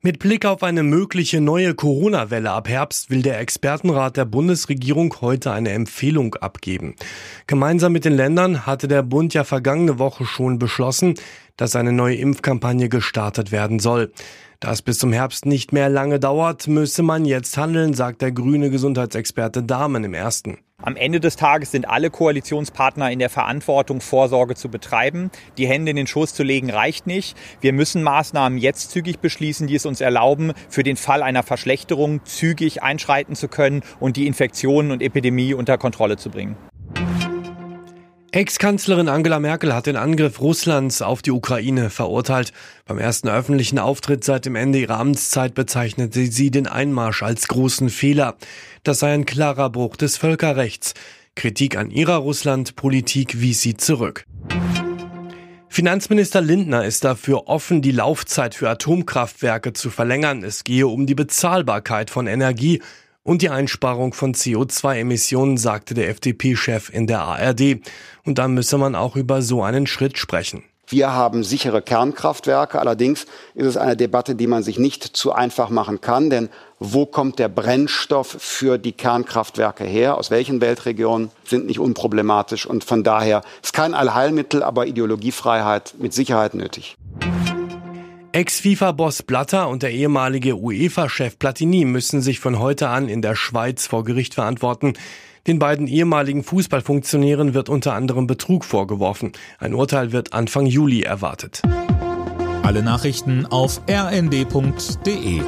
Mit Blick auf eine mögliche neue Corona-Welle ab Herbst will der Expertenrat der Bundesregierung heute eine Empfehlung abgeben. Gemeinsam mit den Ländern hatte der Bund ja vergangene Woche schon beschlossen, dass eine neue Impfkampagne gestartet werden soll. Da es bis zum Herbst nicht mehr lange dauert, müsse man jetzt handeln, sagt der grüne Gesundheitsexperte Dahmen im ersten. Am Ende des Tages sind alle Koalitionspartner in der Verantwortung, Vorsorge zu betreiben. Die Hände in den Schoß zu legen reicht nicht. Wir müssen Maßnahmen jetzt zügig beschließen, die es uns erlauben, für den Fall einer Verschlechterung zügig einschreiten zu können und die Infektionen und Epidemie unter Kontrolle zu bringen. Ex-Kanzlerin Angela Merkel hat den Angriff Russlands auf die Ukraine verurteilt. Beim ersten öffentlichen Auftritt seit dem Ende ihrer Amtszeit bezeichnete sie den Einmarsch als großen Fehler. Das sei ein klarer Bruch des Völkerrechts. Kritik an ihrer Russland-Politik wies sie zurück. Finanzminister Lindner ist dafür offen, die Laufzeit für Atomkraftwerke zu verlängern. Es gehe um die Bezahlbarkeit von Energie und die Einsparung von CO2-Emissionen, sagte der FDP-Chef in der ARD. Und da müsse man auch über so einen Schritt sprechen. Wir haben sichere Kernkraftwerke. Allerdings ist es eine Debatte, die man sich nicht zu einfach machen kann. Denn wo kommt der Brennstoff für die Kernkraftwerke her? Aus welchen Weltregionen sind nicht unproblematisch? Und von daher ist kein Allheilmittel, aber Ideologiefreiheit mit Sicherheit nötig. Ex-FIFA-Boss Blatter und der ehemalige UEFA-Chef Platini müssen sich von heute an in der Schweiz vor Gericht verantworten. Den beiden ehemaligen Fußballfunktionären wird unter anderem Betrug vorgeworfen. Ein Urteil wird Anfang Juli erwartet. Alle Nachrichten auf rnd.de